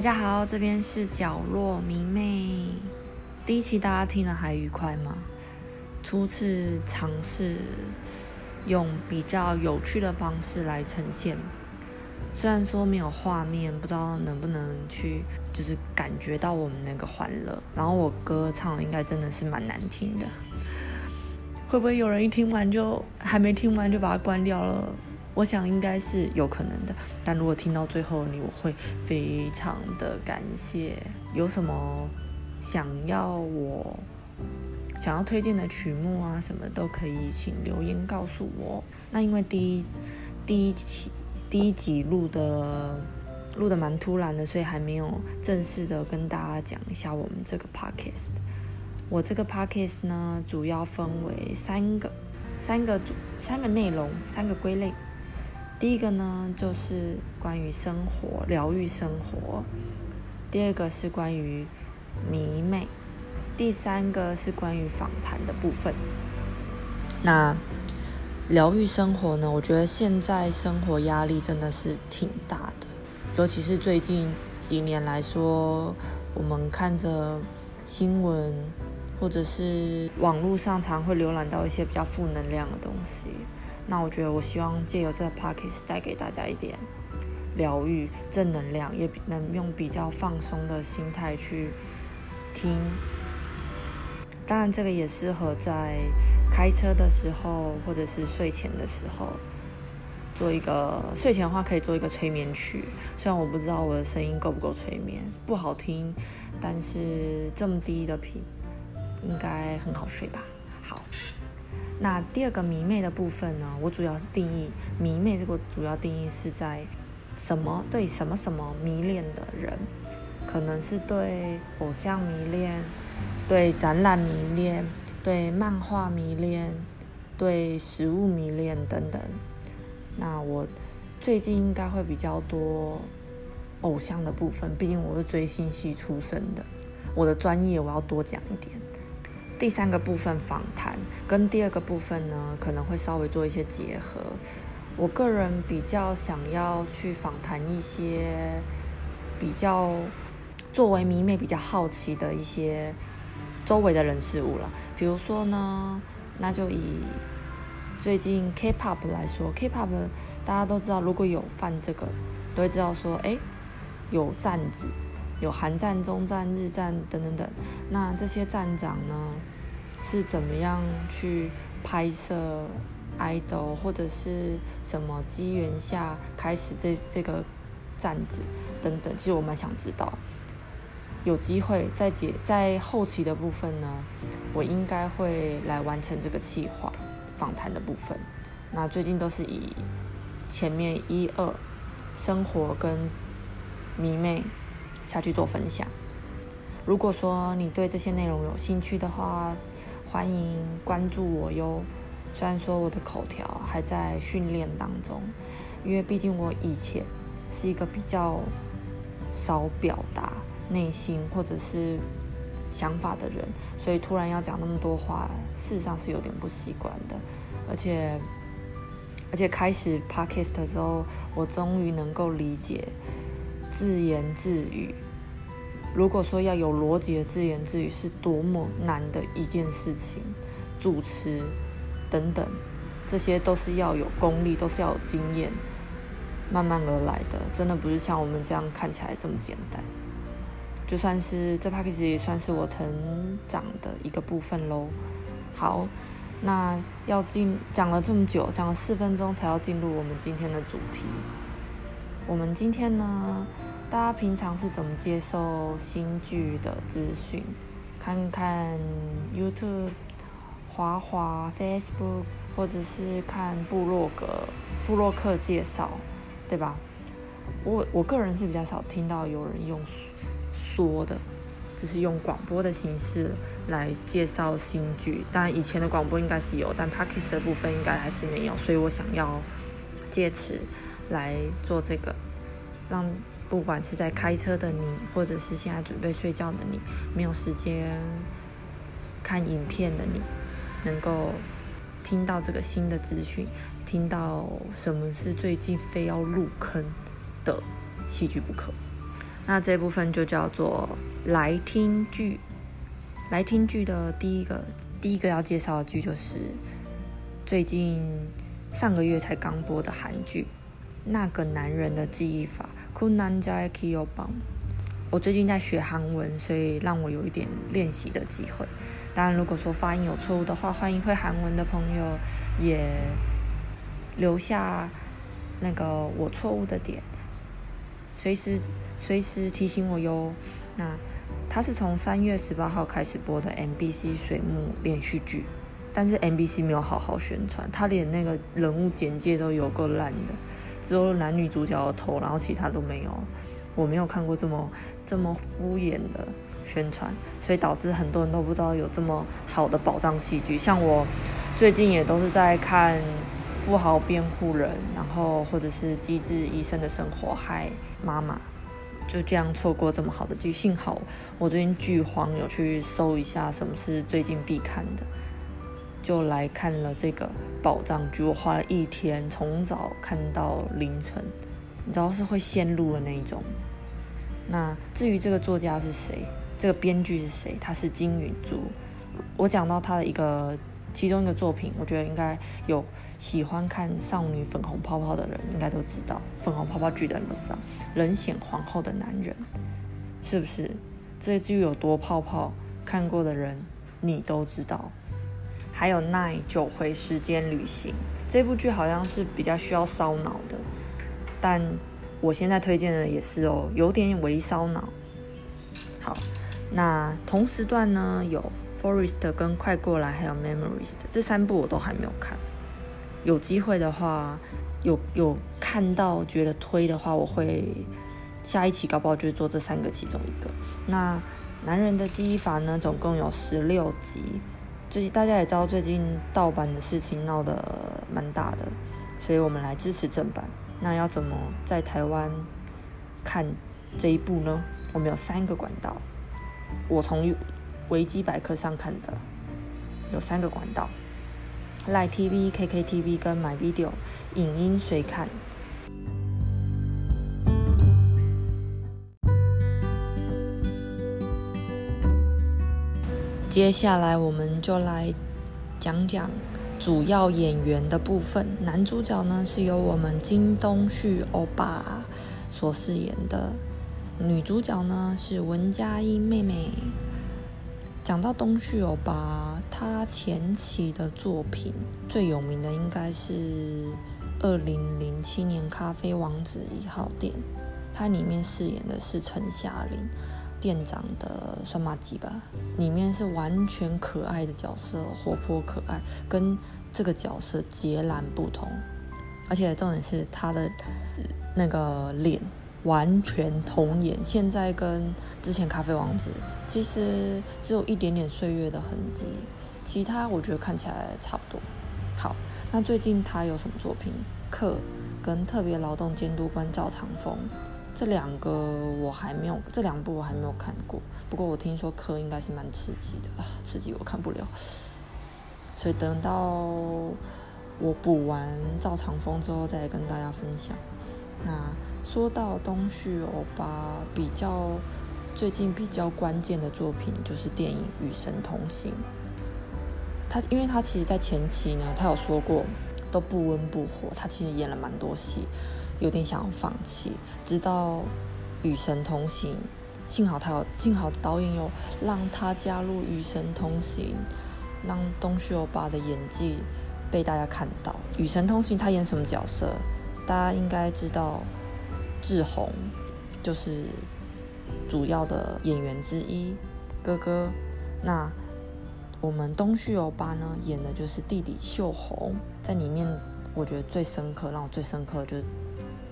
大家好，这边是角落迷妹。第一期大家听的还愉快吗？初次尝试用比较有趣的方式来呈现，虽然说没有画面，不知道能不能去就是感觉到我们那个欢乐。然后我歌唱应该真的是蛮难听的，会不会有人一听完就还没听完就把它关掉了？我想应该是有可能的，但如果听到最后你，我会非常的感谢。有什么想要我想要推荐的曲目啊，什么都可以，请留言告诉我。那因为第一第一期第一集录的录的蛮突然的，所以还没有正式的跟大家讲一下我们这个 podcast。我这个 podcast 呢，主要分为三个三个主三个内容，三个归类。第一个呢，就是关于生活、疗愈生活；第二个是关于迷妹；第三个是关于访谈的部分。那疗愈生活呢？我觉得现在生活压力真的是挺大的，尤其是最近几年来说，我们看着新闻或者是网络上常会浏览到一些比较负能量的东西。那我觉得，我希望借由这个 p o c k e 带给大家一点疗愈、正能量，也能用比较放松的心态去听。当然，这个也适合在开车的时候，或者是睡前的时候做一个睡前的话，可以做一个催眠曲。虽然我不知道我的声音够不够催眠，不好听，但是这么低的频应该很好睡吧。好。那第二个迷妹的部分呢？我主要是定义迷妹这个主要定义是在什么对什么什么迷恋的人，可能是对偶像迷恋，对展览迷恋，对漫画迷恋，对食物迷恋等等。那我最近应该会比较多偶像的部分，毕竟我是追星系出身的，我的专业我要多讲一点。第三个部分访谈跟第二个部分呢，可能会稍微做一些结合。我个人比较想要去访谈一些比较作为迷妹比较好奇的一些周围的人事物了。比如说呢，那就以最近 K-pop 来说，K-pop 大家都知道，如果有犯这个，都会知道说，哎，有站子。有韩战、中战、日战等等等，那这些站长呢，是怎么样去拍摄 idol 或者是什么机缘下开始这这个站子等等？其实我蛮想知道。有机会在解在后期的部分呢，我应该会来完成这个计划访谈的部分。那最近都是以前面一二生活跟迷妹。下去做分享。如果说你对这些内容有兴趣的话，欢迎关注我哟。虽然说我的口条还在训练当中，因为毕竟我以前是一个比较少表达内心或者是想法的人，所以突然要讲那么多话，事实上是有点不习惯的。而且，而且开始 podcast 的时候，我终于能够理解。自言自语，如果说要有逻辑的自言自语，是多么难的一件事情。主持等等，这些都是要有功力，都是要有经验，慢慢而来的，真的不是像我们这样看起来这么简单。就算是这 p a c k a g e 也算是我成长的一个部分喽。好，那要进讲了这么久，讲了四分钟才要进入我们今天的主题。我们今天呢，大家平常是怎么接受新剧的资讯？看看 YouTube、滑滑 Facebook，或者是看部落格、部落客介绍，对吧？我我个人是比较少听到有人用说的，只是用广播的形式来介绍新剧。但，以前的广播应该是有，但 p a c k e s 的部分应该还是没有，所以我想要借此。来做这个，让不管是在开车的你，或者是现在准备睡觉的你，没有时间看影片的你，能够听到这个新的资讯，听到什么是最近非要入坑的戏剧不可。那这部分就叫做来听剧。来听剧的第一个第一个要介绍的剧就是最近上个月才刚播的韩剧《那个男人的记忆法》。我最近在学韩文，所以让我有一点练习的机会。当然，如果说发音有错误的话，欢迎会韩文的朋友也留下那个我错误的点，随时随时提醒我哟。那它是从三月十八号开始播的 MBC 水木连续剧，但是 MBC 没有好好宣传，它连那个人物简介都有够烂的，只有男女主角的头，然后其他都没有。我没有看过这么这么敷衍的宣传，所以导致很多人都不知道有这么好的宝藏戏剧。像我最近也都是在看《富豪辩护人》，然后或者是《机智医生的生活》，害妈妈就这样错过这么好的剧。幸好我最近剧荒，有去搜一下什么是最近必看的，就来看了这个宝藏剧。我花了一天，从早看到凌晨。你知道是会陷入的那一种。那至于这个作家是谁，这个编剧是谁，他是金允珠。我讲到他的一个其中一个作品，我觉得应该有喜欢看少女粉红泡泡的人应该都知道，粉红泡泡剧的人都知道，人显皇后的男人，是不是？这剧有多泡泡，看过的人你都知道。还有奈九回时间旅行这部剧好像是比较需要烧脑的。但我现在推荐的也是哦，有点微烧脑。好，那同时段呢有《Forest》跟《快过来》还有《Memories》这三部我都还没有看。有机会的话，有有看到觉得推的话，我会下一期搞不好就做这三个其中一个。那《男人的记忆法》呢，总共有十六集。最近大家也知道，最近盗版的事情闹得蛮大的，所以我们来支持正版。那要怎么在台湾看这一部呢？我们有三个管道，我从维基百科上看的，有三个管道：Line TV、KKTV 跟 My Video 影音随看。接下来我们就来讲讲。主要演员的部分，男主角呢是由我们金东旭欧巴所饰演的，女主角呢是文佳音妹妹。讲到东旭欧巴，他前期的作品最有名的应该是二零零七年《咖啡王子一号店》，他里面饰演的是陈夏玲。店长的酸麻鸡吧，里面是完全可爱的角色，活泼可爱，跟这个角色截然不同。而且重点是他的那个脸完全童颜，现在跟之前咖啡王子其实只有一点点岁月的痕迹，其他我觉得看起来差不多。好，那最近他有什么作品？课跟特别劳动监督官赵长风。这两个我还没有，这两部我还没有看过。不过我听说科应该是蛮刺激的啊，刺激我看不了。所以等到我补完赵长风之后再跟大家分享。那说到东旭欧巴，比较最近比较关键的作品就是电影《与神同行》。他因为他其实在前期呢，他有说过都不温不火，他其实演了蛮多戏。有点想要放弃，直到《与神同行》，幸好他有，幸好导演有让他加入《与神同行》，让东旭欧巴的演技被大家看到。《与神同行》他演什么角色？大家应该知道，志宏就是主要的演员之一，哥哥。那我们东旭欧巴呢，演的就是弟弟秀红，在里面我觉得最深刻，让我最深刻就是。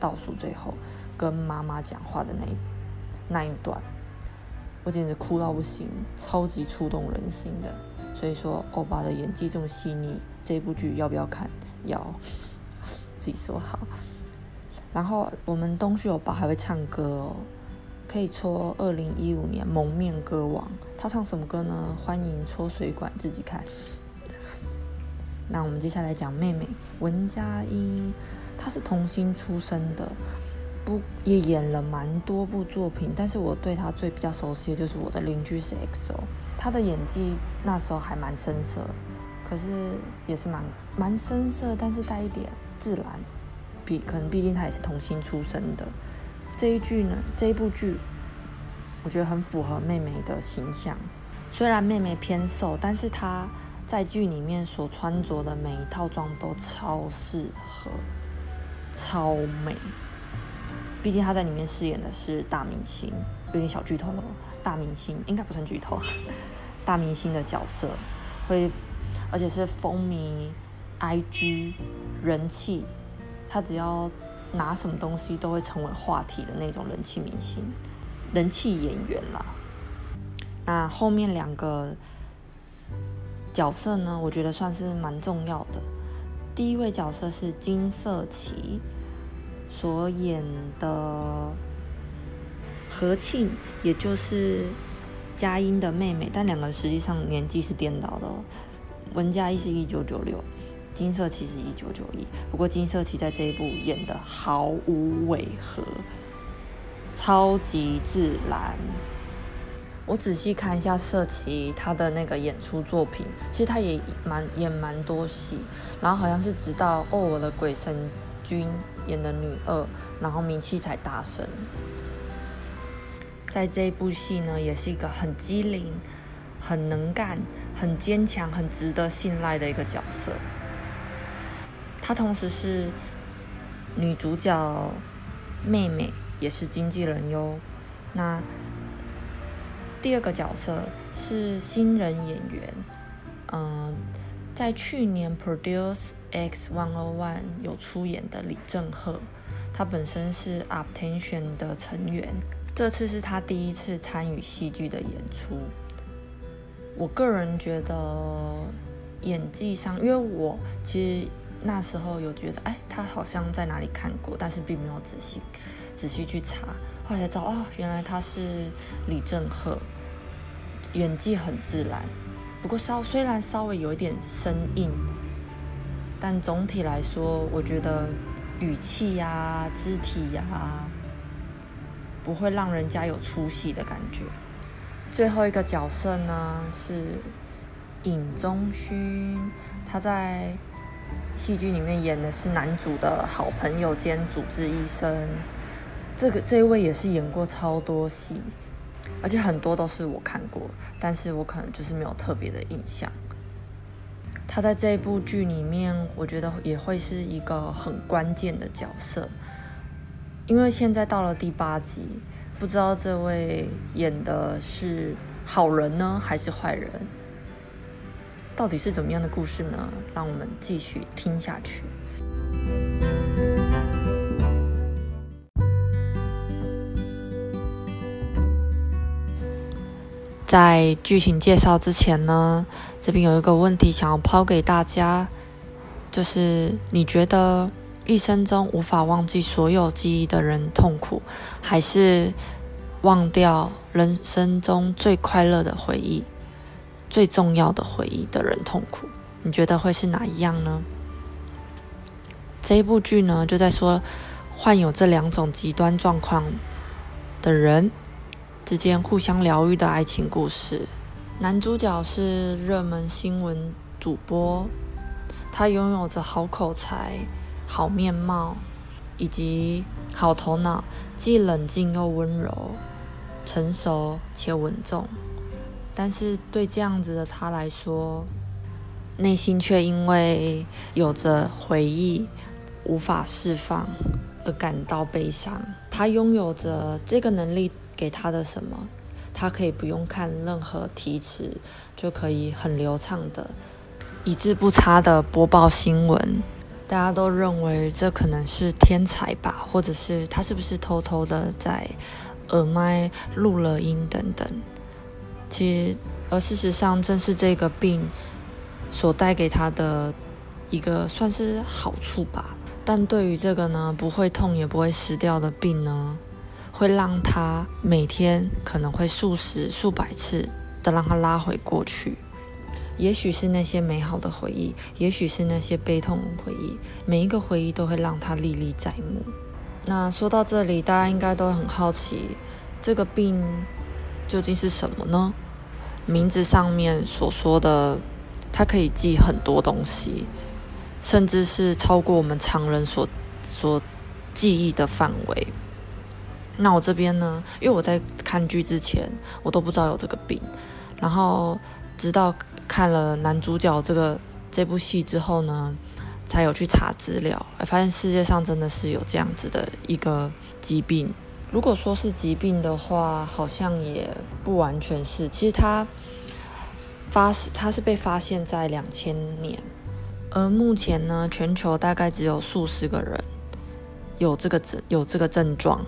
倒数最后跟妈妈讲话的那一那一段，我简直哭到不行，超级触动人心的。所以说，欧巴的演技这么细腻，这部剧要不要看？要，自己说好。然后我们东旭欧巴还会唱歌哦，可以戳二零一五年蒙面歌王。他唱什么歌呢？欢迎戳水管自己看。那我们接下来讲妹妹文佳音。他是童星出身的，不也演了蛮多部作品，但是我对他最比较熟悉的就是我的邻居是 XO，他的演技那时候还蛮深色，可是也是蛮蛮深色，但是带一点自然，比可能毕竟他也是童星出身的。这一剧呢，这一部剧，我觉得很符合妹妹的形象。虽然妹妹偏瘦，但是她在剧里面所穿着的每一套装都超适合，超美。毕竟她在里面饰演的是大明星，有点小剧透了。大明星应该不算剧透，大明星的角色会，而且是风靡 IG 人气，他只要。拿什么东西都会成为话题的那种人气明星、人气演员啦。那后面两个角色呢？我觉得算是蛮重要的。第一位角色是金色旗所演的何庆，也就是佳音的妹妹，但两个实际上年纪是颠倒的。文佳一是一九九六。金色其实一九九一，不过金色旗在这一部演的毫无违和，超级自然。我仔细看一下色琪他的那个演出作品，其实他也蛮演蛮多戏，然后好像是直到《哦我的鬼神君》演的女二，然后名气才大升。在这一部戏呢，也是一个很机灵、很能干、很坚强、很值得信赖的一个角色。她同时是女主角妹妹，也是经纪人哟。那第二个角色是新人演员，嗯，在去年 Produce X One O One 有出演的李正赫，他本身是 Uptension 的成员，这次是他第一次参与戏剧的演出。我个人觉得演技上，因为我其实。那时候有觉得，哎，他好像在哪里看过，但是并没有仔细仔细去查，后来才知道，哦，原来他是李正赫，演技很自然，不过稍虽然稍微有一点生硬，但总体来说，我觉得语气呀、肢体呀，不会让人家有出戏的感觉。最后一个角色呢是尹中勋，他在。戏剧里面演的是男主的好朋友兼主治医生，这个这一位也是演过超多戏，而且很多都是我看过，但是我可能就是没有特别的印象。他在这部剧里面，我觉得也会是一个很关键的角色，因为现在到了第八集，不知道这位演的是好人呢，还是坏人。到底是怎么样的故事呢？让我们继续听下去。在剧情介绍之前呢，这边有一个问题想要抛给大家，就是你觉得一生中无法忘记所有记忆的人痛苦，还是忘掉人生中最快乐的回忆？最重要的回忆的人痛苦，你觉得会是哪一样呢？这一部剧呢，就在说患有这两种极端状况的人之间互相疗愈的爱情故事。男主角是热门新闻主播，他拥有着好口才、好面貌以及好头脑，既冷静又温柔，成熟且稳重。但是对这样子的他来说，内心却因为有着回忆无法释放而感到悲伤。他拥有着这个能力给他的什么？他可以不用看任何题词，就可以很流畅的、一字不差的播报新闻。大家都认为这可能是天才吧，或者是他是不是偷偷的在耳麦录了音等等。其实，而事实上，正是这个病所带给他的一个算是好处吧。但对于这个呢，不会痛也不会死掉的病呢，会让他每天可能会数十、数百次的让他拉回过去。也许是那些美好的回忆，也许是那些悲痛回忆，每一个回忆都会让他历历在目。那说到这里，大家应该都很好奇，这个病究竟是什么呢？名字上面所说的，它可以记很多东西，甚至是超过我们常人所所记忆的范围。那我这边呢，因为我在看剧之前，我都不知道有这个病，然后直到看了男主角这个这部戏之后呢。才有去查资料，发现世界上真的是有这样子的一个疾病。如果说是疾病的话，好像也不完全是。其实它发它是被发现在两千年，而目前呢，全球大概只有数十个人有这个症有这个症状。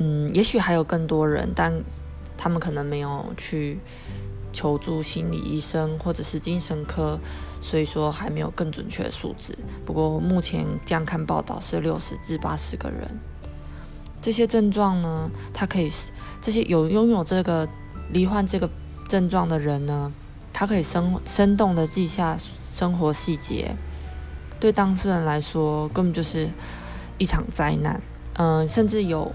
嗯，也许还有更多人，但他们可能没有去。求助心理医生或者是精神科，所以说还没有更准确的数字。不过目前这样看报道是六十至八十个人。这些症状呢，他可以这些有拥有这个罹患这个症状的人呢，他可以生生动的记下生活细节，对当事人来说根本就是一场灾难。嗯，甚至有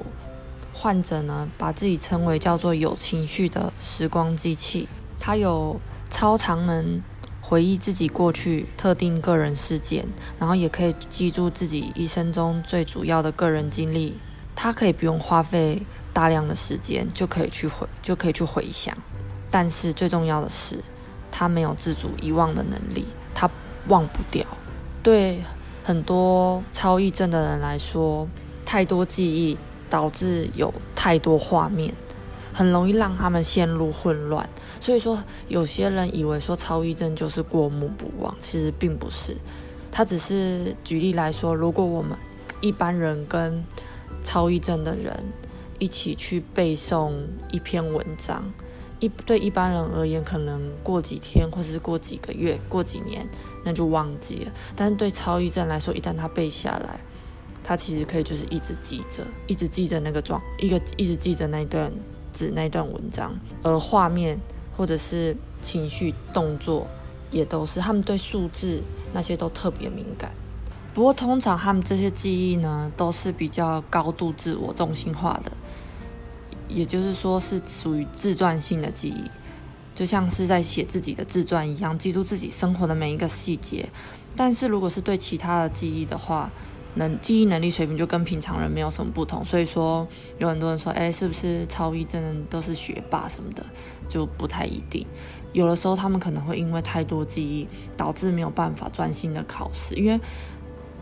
患者呢，把自己称为叫做有情绪的时光机器。他有超常能回忆自己过去特定个人事件，然后也可以记住自己一生中最主要的个人经历。他可以不用花费大量的时间就可以去回，就可以去回想。但是最重要的是，他没有自主遗忘的能力，他忘不掉。对很多超忆症的人来说，太多记忆导致有太多画面。很容易让他们陷入混乱，所以说有些人以为说超忆症就是过目不忘，其实并不是。他只是举例来说，如果我们一般人跟超忆症的人一起去背诵一篇文章，一对一般人而言，可能过几天或者是过几个月、过几年，那就忘记了。但是对超忆症来说，一旦他背下来，他其实可以就是一直记着，一直记着那个状，一个一直记着那段。指那段文章，而画面或者是情绪、动作也都是他们对数字那些都特别敏感。不过通常他们这些记忆呢，都是比较高度自我中心化的，也就是说是属于自传性的记忆，就像是在写自己的自传一样，记住自己生活的每一个细节。但是如果是对其他的记忆的话，能记忆能力水平就跟平常人没有什么不同，所以说有很多人说，哎，是不是超一真的都是学霸什么的，就不太一定。有的时候他们可能会因为太多记忆，导致没有办法专心的考试，因为，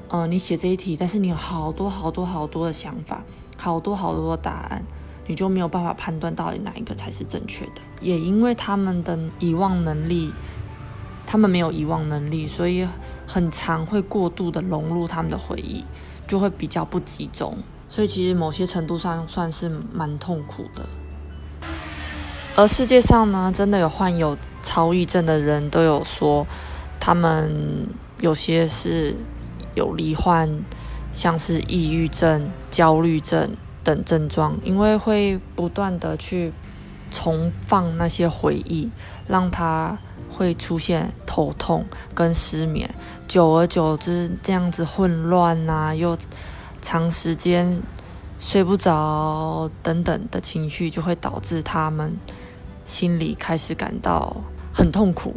呃，你写这一题，但是你有好多好多好多的想法，好多好多的答案，你就没有办法判断到底哪一个才是正确的。也因为他们的遗忘能力。他们没有遗忘能力，所以很常会过度的融入他们的回忆，就会比较不集中。所以其实某些程度上算是蛮痛苦的。而世界上呢，真的有患有超忆症的人都有说，他们有些是有罹患像是抑郁症、焦虑症等症状，因为会不断的去重放那些回忆，让他。会出现头痛跟失眠，久而久之，这样子混乱呐，又长时间睡不着等等的情绪，就会导致他们心里开始感到很痛苦。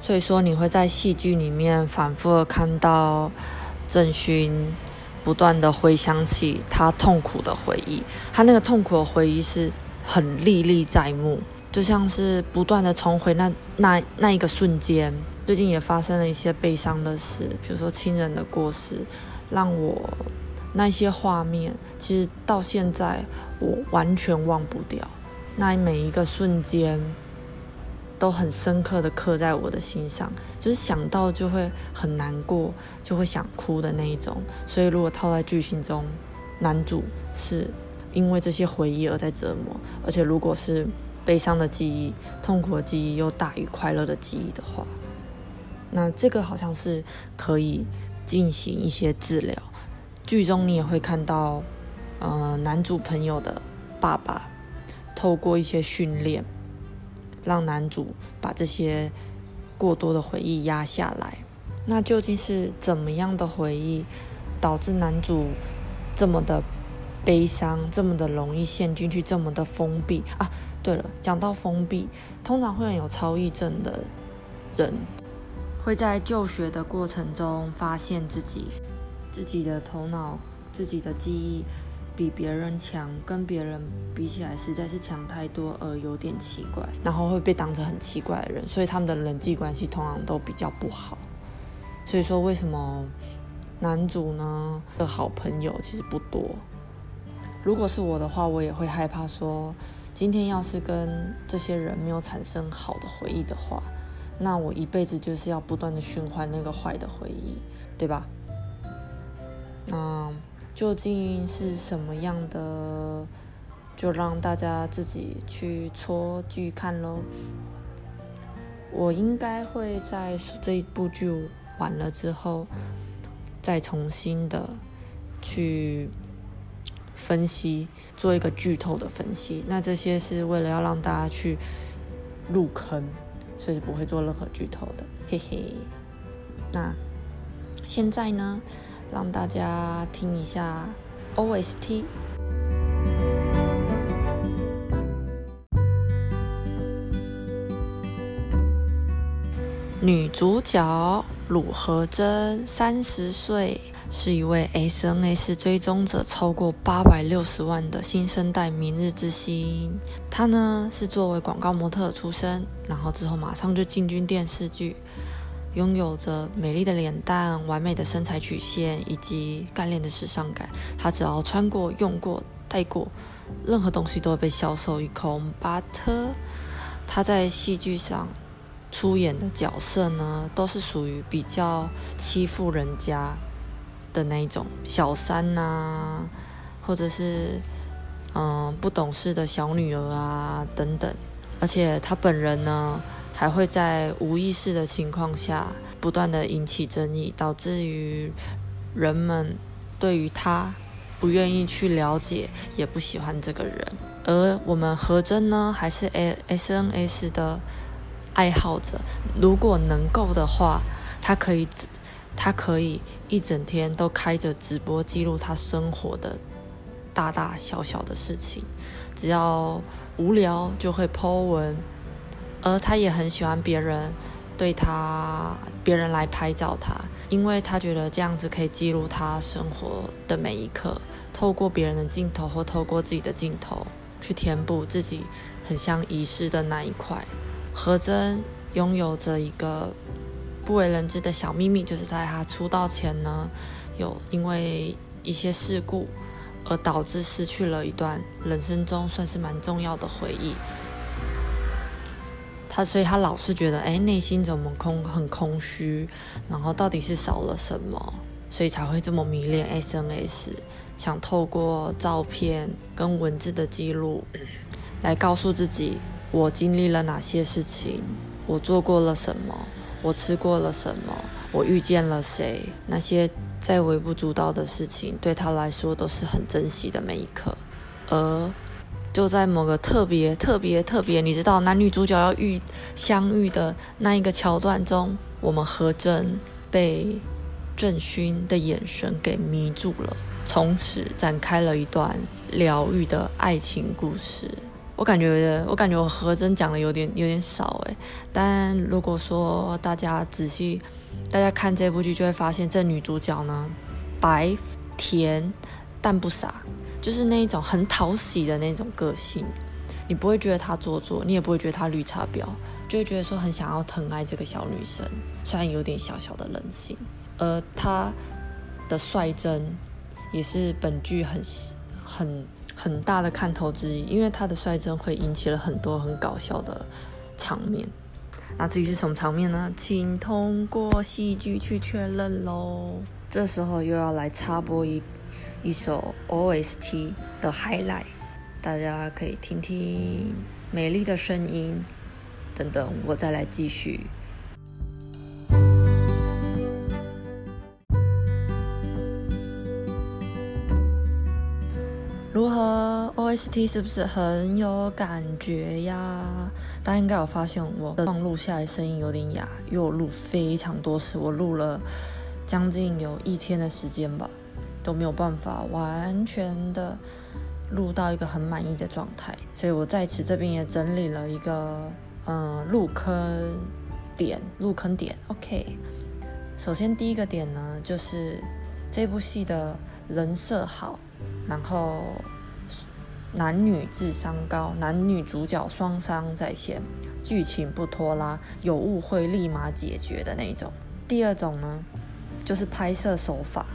所以说，你会在戏剧里面反复的看到郑勋不断的回想起他痛苦的回忆，他那个痛苦的回忆是很历历在目。就像是不断的重回那那那一个瞬间，最近也发生了一些悲伤的事，比如说亲人的过世，让我那些画面，其实到现在我完全忘不掉，那每一个瞬间都很深刻的刻在我的心上，就是想到就会很难过，就会想哭的那一种。所以如果套在剧情中，男主是因为这些回忆而在折磨，而且如果是。悲伤的记忆、痛苦的记忆又大于快乐的记忆的话，那这个好像是可以进行一些治疗。剧中你也会看到，呃，男主朋友的爸爸透过一些训练，让男主把这些过多的回忆压下来。那究竟是怎么样的回忆导致男主这么的悲伤，这么的容易陷进去，这么的封闭啊。对了，讲到封闭，通常会有超忆症的人，会在就学的过程中发现自己自己的头脑、自己的记忆。比别人强，跟别人比起来实在是强太多，而有点奇怪，然后会被当成很奇怪的人，所以他们的人际关系通常都比较不好。所以说，为什么男主呢的好朋友其实不多？如果是我的话，我也会害怕说，今天要是跟这些人没有产生好的回忆的话，那我一辈子就是要不断的循环那个坏的回忆，对吧？那。究竟是什么样的，就让大家自己去戳剧看喽。我应该会在这一部剧完了之后，再重新的去分析，做一个剧透的分析。那这些是为了要让大家去入坑，所以是不会做任何剧透的，嘿嘿。那现在呢？让大家听一下 OST。女主角鲁和珍，三十岁，是一位 SNS 追踪者超过八百六十万的新生代明日之星。她呢是作为广告模特出身，然后之后马上就进军电视剧。拥有着美丽的脸蛋、完美的身材曲线以及干练的时尚感，她只要穿过、用过、戴过，任何东西都会被销售一空。巴特，她在戏剧上出演的角色呢，都是属于比较欺负人家的那一种小三呐，或者是嗯不懂事的小女儿啊等等。而且他本人呢。还会在无意识的情况下不断的引起争议，导致于人们对于他不愿意去了解，也不喜欢这个人。而我们何真呢，还是 A S N S 的爱好者。如果能够的话，他可以，他可以一整天都开着直播记录他生活的大大小小的事情，只要无聊就会 Po 文。而他也很喜欢别人对他，别人来拍照他，因为他觉得这样子可以记录他生活的每一刻，透过别人的镜头或透过自己的镜头去填补自己很像遗失的那一块。何真拥有着一个不为人知的小秘密，就是在他出道前呢，有因为一些事故而导致失去了一段人生中算是蛮重要的回忆。他所以，他老是觉得，哎，内心怎么空，很空虚，然后到底是少了什么，所以才会这么迷恋 SNS，想透过照片跟文字的记录，来告诉自己，我经历了哪些事情，我做过了什么，我吃过了什么，我遇见了谁，那些再微不足道的事情，对他来说都是很珍惜的每一刻，而。就在某个特别特别特别，你知道男女主角要遇相遇的那一个桥段中，我们何真被郑勋的眼神给迷住了，从此展开了一段疗愈的爱情故事。我感觉，我感觉我何真讲的有点有点少诶，但如果说大家仔细，大家看这部剧就会发现，这女主角呢，白甜但不傻。就是那一种很讨喜的那种个性，你不会觉得她做作，你也不会觉得她绿茶婊，就会觉得说很想要疼爱这个小女生，虽然有点小小的任性。而她的率真也是本剧很很很大的看头之一，因为他的率真会引起了很多很搞笑的场面。那至于是什么场面呢？请通过戏剧去确认喽。这时候又要来插播一。一首 OST 的 highlight，大家可以听听美丽的声音，等等，我再来继续。如何 OST 是不是很有感觉呀？大家应该有发现我的放录下来声音有点哑，因为我录非常多次，我录了将近有一天的时间吧。都没有办法完全的录到一个很满意的状态，所以我在此这边也整理了一个嗯入坑点，入坑点。OK，首先第一个点呢，就是这部戏的人设好，然后男女智商高，男女主角双商在线，剧情不拖拉，有误会立马解决的那一种。第二种呢，就是拍摄手法，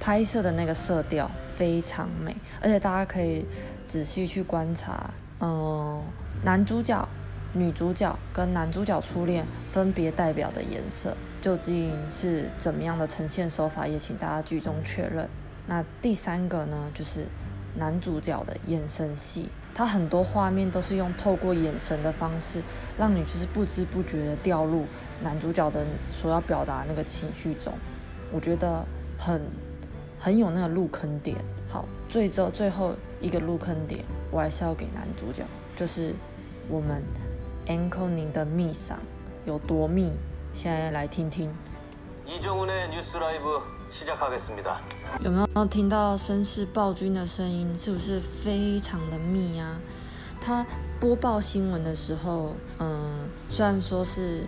拍摄的那个色调非常美，而且大家可以仔细去观察，嗯，男主角、女主角跟男主角初恋分别代表的颜色究竟是怎么样的呈现手法，也请大家剧中确认。那第三个呢，就是男主角的眼神戏，他很多画面都是用透过眼神的方式，让你就是不知不觉的掉入男主角的所要表达那个情绪中，我觉得很很有那个入坑点。好，最最最后一个入坑点，我还是要给男主角，就是我们 Anko 宁的密赏有多密，现在来听听。有没有听到绅士暴君的声音？是不是非常的密啊？他播报新闻的时候，嗯，虽然说是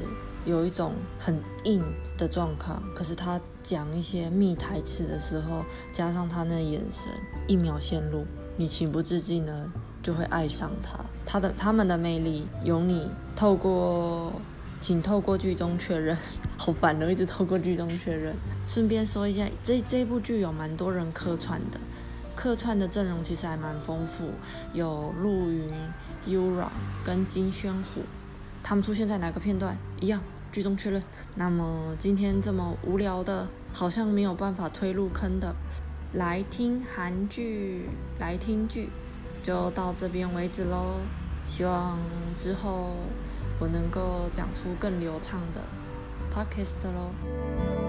有一种很硬的状况，可是他讲一些密台词的时候，加上他那眼神，一秒陷入，你情不自禁呢，就会爱上他。他的他们的魅力，有你透过。请透过剧中确认。好烦的，一直透过剧中确认。顺便说一下，这这部剧有蛮多人客串的，客串的阵容其实还蛮丰富，有陆云、Ura 跟金宣虎，他们出现在哪个片段一样，剧中确认。那么今天这么无聊的，好像没有办法推入坑的，来听韩剧，来听剧，就到这边为止喽。希望之后我能够讲出更流畅的。Podcast 喽。